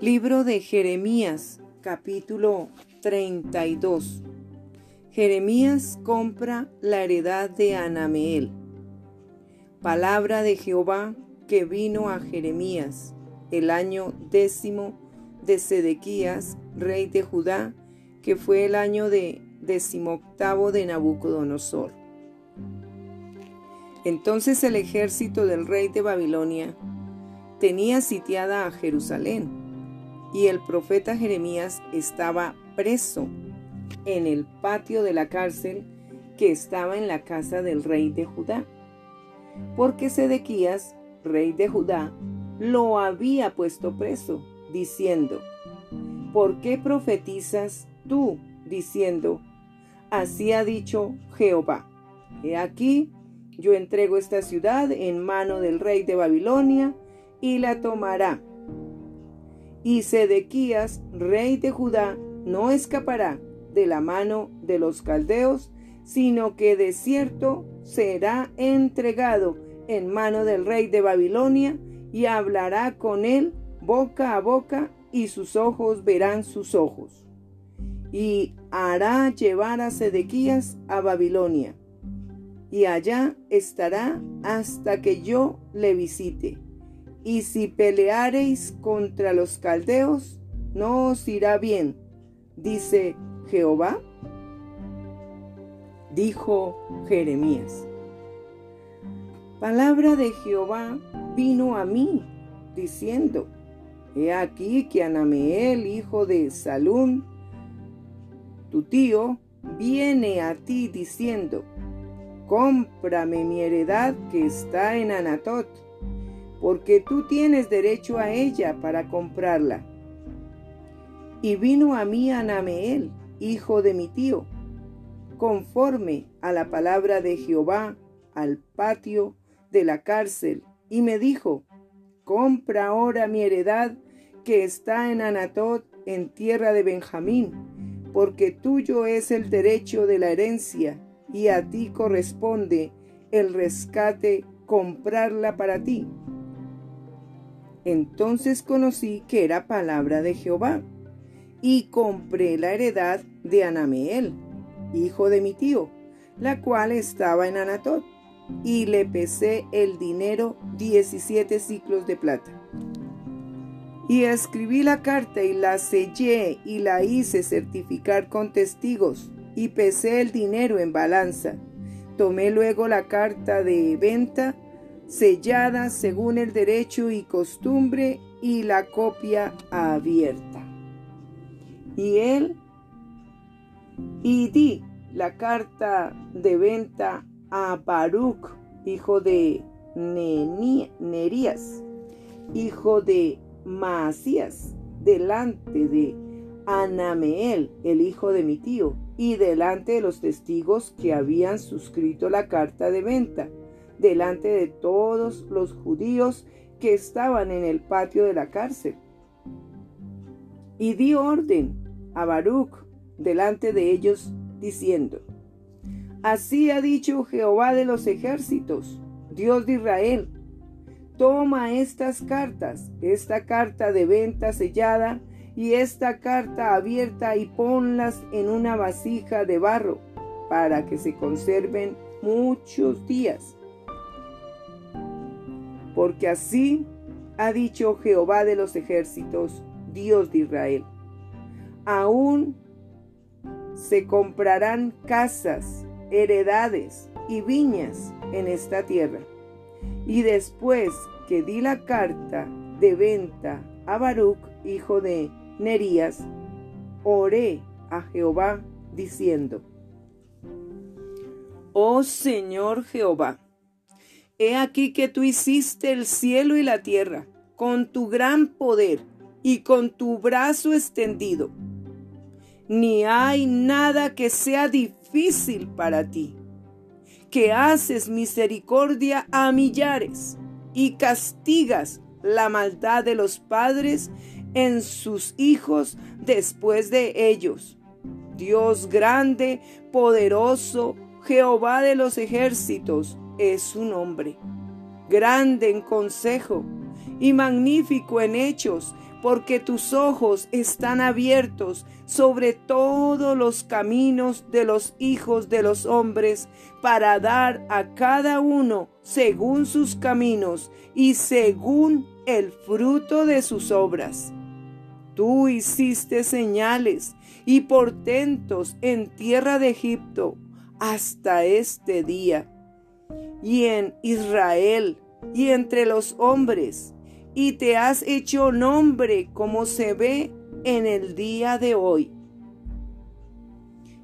Libro de Jeremías, capítulo 32. Jeremías compra la heredad de Anameel. Palabra de Jehová que vino a Jeremías el año décimo de Sedequías, rey de Judá, que fue el año de decimoctavo de Nabucodonosor. Entonces el ejército del rey de Babilonia tenía sitiada a Jerusalén y el profeta Jeremías estaba preso en el patio de la cárcel que estaba en la casa del rey de Judá, porque Sedequías, rey de Judá, lo había puesto preso, diciendo, ¿por qué profetizas tú, diciendo, así ha dicho Jehová, he aquí, yo entrego esta ciudad en mano del rey de Babilonia, y la tomará y Sedequías, rey de Judá, no escapará de la mano de los caldeos, sino que de cierto será entregado en mano del rey de Babilonia, y hablará con él boca a boca, y sus ojos verán sus ojos. Y hará llevar a Sedequías a Babilonia, y allá estará hasta que yo le visite y si peleareis contra los caldeos, no os irá bien, dice Jehová. Dijo Jeremías. Palabra de Jehová vino a mí, diciendo, He aquí que Anameel, hijo de Salún, tu tío, viene a ti diciendo, Cómprame mi heredad que está en Anatot porque tú tienes derecho a ella para comprarla. Y vino a mí Anameel, hijo de mi tío, conforme a la palabra de Jehová, al patio de la cárcel, y me dijo, compra ahora mi heredad que está en Anatot, en tierra de Benjamín, porque tuyo es el derecho de la herencia, y a ti corresponde el rescate comprarla para ti. Entonces conocí que era palabra de Jehová, y compré la heredad de Anameel, hijo de mi tío, la cual estaba en Anatot, y le pesé el dinero diecisiete ciclos de plata. Y escribí la carta y la sellé y la hice certificar con testigos, y pesé el dinero en balanza. Tomé luego la carta de venta sellada según el derecho y costumbre y la copia abierta. Y él, y di la carta de venta a Baruch, hijo de Nerías, hijo de Maasías, delante de Anameel, el hijo de mi tío, y delante de los testigos que habían suscrito la carta de venta delante de todos los judíos que estaban en el patio de la cárcel. Y di orden a Baruch delante de ellos, diciendo, Así ha dicho Jehová de los ejércitos, Dios de Israel, toma estas cartas, esta carta de venta sellada y esta carta abierta y ponlas en una vasija de barro, para que se conserven muchos días porque así ha dicho Jehová de los ejércitos, Dios de Israel. Aún se comprarán casas, heredades y viñas en esta tierra. Y después que di la carta de venta a Baruch, hijo de Nerías, oré a Jehová diciendo, Oh Señor Jehová, He aquí que tú hiciste el cielo y la tierra con tu gran poder y con tu brazo extendido. Ni hay nada que sea difícil para ti, que haces misericordia a millares y castigas la maldad de los padres en sus hijos después de ellos. Dios grande, poderoso, Jehová de los ejércitos, es su nombre, grande en consejo y magnífico en hechos, porque tus ojos están abiertos sobre todos los caminos de los hijos de los hombres, para dar a cada uno según sus caminos y según el fruto de sus obras. Tú hiciste señales y portentos en tierra de Egipto hasta este día, y en Israel y entre los hombres, y te has hecho nombre como se ve en el día de hoy.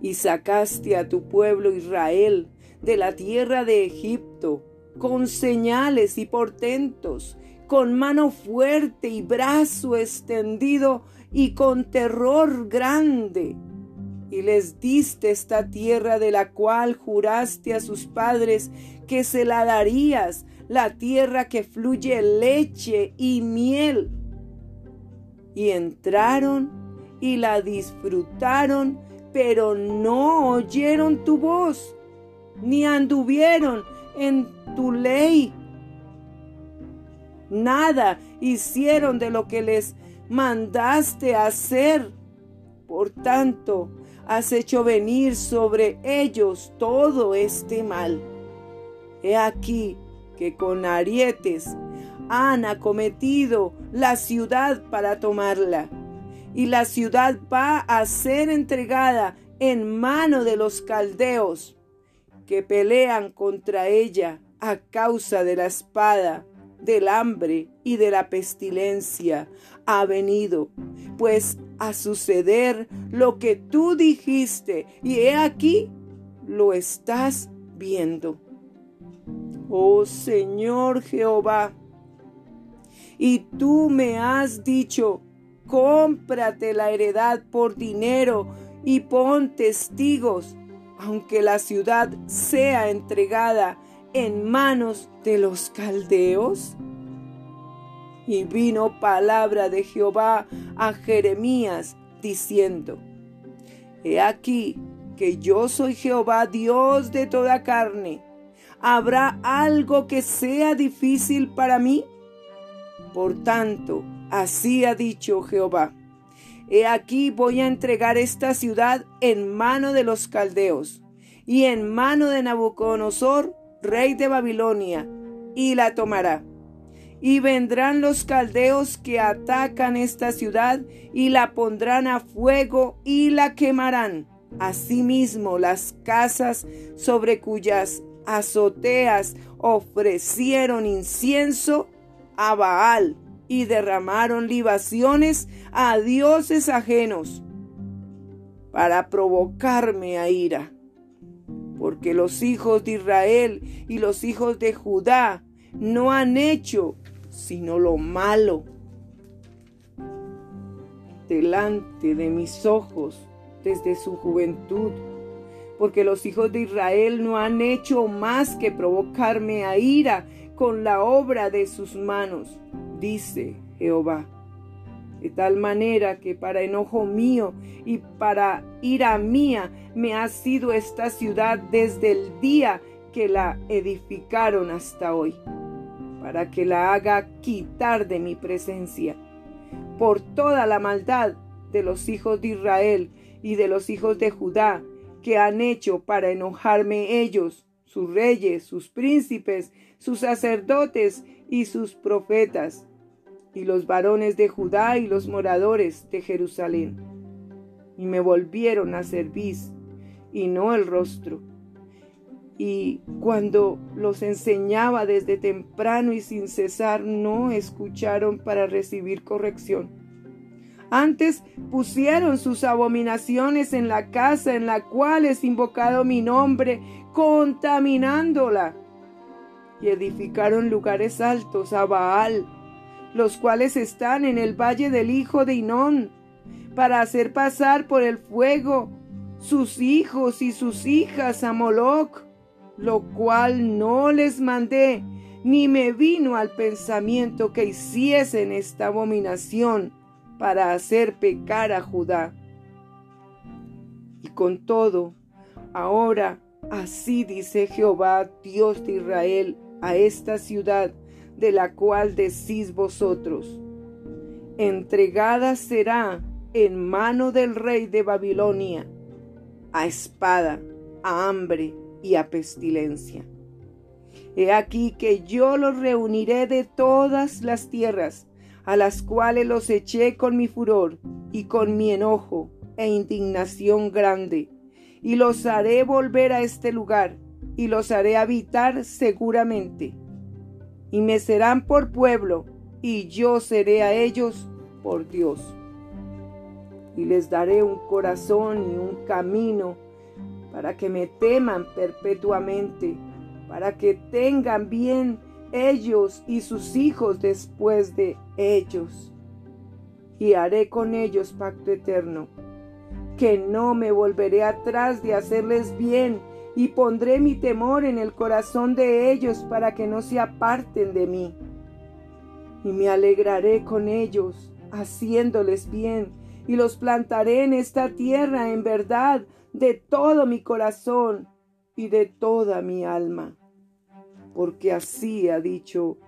Y sacaste a tu pueblo Israel de la tierra de Egipto con señales y portentos, con mano fuerte y brazo extendido y con terror grande. Y les diste esta tierra de la cual juraste a sus padres que se la darías la tierra que fluye leche y miel. Y entraron y la disfrutaron, pero no oyeron tu voz, ni anduvieron en tu ley. Nada hicieron de lo que les mandaste hacer. Por tanto, has hecho venir sobre ellos todo este mal. He aquí, que con arietes han acometido la ciudad para tomarla. Y la ciudad va a ser entregada en mano de los caldeos, que pelean contra ella a causa de la espada, del hambre y de la pestilencia. Ha venido, pues, a suceder lo que tú dijiste, y he aquí, lo estás viendo oh Señor Jehová. Y tú me has dicho, cómprate la heredad por dinero y pon testigos, aunque la ciudad sea entregada en manos de los caldeos. Y vino palabra de Jehová a Jeremías diciendo, He aquí que yo soy Jehová Dios de toda carne ¿Habrá algo que sea difícil para mí? Por tanto, así ha dicho Jehová. He aquí voy a entregar esta ciudad en mano de los caldeos y en mano de Nabucodonosor, rey de Babilonia, y la tomará. Y vendrán los caldeos que atacan esta ciudad y la pondrán a fuego y la quemarán. Asimismo las casas sobre cuyas azoteas ofrecieron incienso a Baal y derramaron libaciones a dioses ajenos para provocarme a ira. Porque los hijos de Israel y los hijos de Judá no han hecho sino lo malo delante de mis ojos desde su juventud porque los hijos de Israel no han hecho más que provocarme a ira con la obra de sus manos, dice Jehová. De tal manera que para enojo mío y para ira mía me ha sido esta ciudad desde el día que la edificaron hasta hoy, para que la haga quitar de mi presencia, por toda la maldad de los hijos de Israel y de los hijos de Judá, que han hecho para enojarme ellos, sus reyes, sus príncipes, sus sacerdotes y sus profetas, y los varones de Judá y los moradores de Jerusalén. Y me volvieron a servir, y no el rostro. Y cuando los enseñaba desde temprano y sin cesar, no escucharon para recibir corrección antes pusieron sus abominaciones en la casa en la cual es invocado mi nombre, contaminándola. Y edificaron lugares altos a Baal, los cuales están en el valle del hijo de Inón, para hacer pasar por el fuego sus hijos y sus hijas a Moloch, lo cual no les mandé, ni me vino al pensamiento que hiciesen esta abominación para hacer pecar a Judá. Y con todo, ahora así dice Jehová, Dios de Israel, a esta ciudad de la cual decís vosotros, entregada será en mano del rey de Babilonia, a espada, a hambre y a pestilencia. He aquí que yo los reuniré de todas las tierras, a las cuales los eché con mi furor y con mi enojo e indignación grande, y los haré volver a este lugar, y los haré habitar seguramente. Y me serán por pueblo, y yo seré a ellos por Dios. Y les daré un corazón y un camino para que me teman perpetuamente, para que tengan bien ellos y sus hijos después de ellos. Y haré con ellos pacto eterno, que no me volveré atrás de hacerles bien, y pondré mi temor en el corazón de ellos para que no se aparten de mí. Y me alegraré con ellos, haciéndoles bien, y los plantaré en esta tierra en verdad de todo mi corazón y de toda mi alma. Porque así ha dicho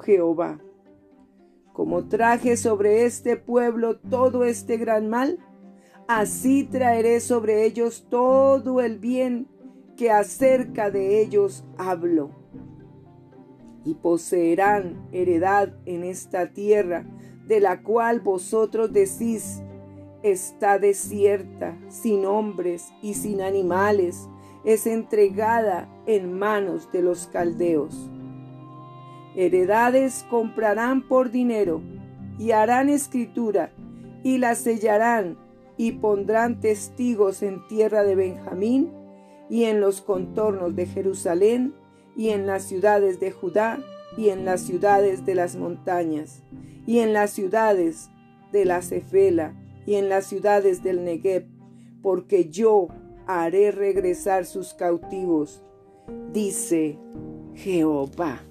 Jehová. Como traje sobre este pueblo todo este gran mal, así traeré sobre ellos todo el bien que acerca de ellos hablo. Y poseerán heredad en esta tierra, de la cual vosotros decís, está desierta, sin hombres y sin animales, es entregada en manos de los caldeos. Heredades comprarán por dinero y harán escritura y la sellarán y pondrán testigos en tierra de Benjamín y en los contornos de Jerusalén y en las ciudades de Judá y en las ciudades de las montañas y en las ciudades de la Cefela y en las ciudades del Negev, porque yo haré regresar sus cautivos, dice Jehová.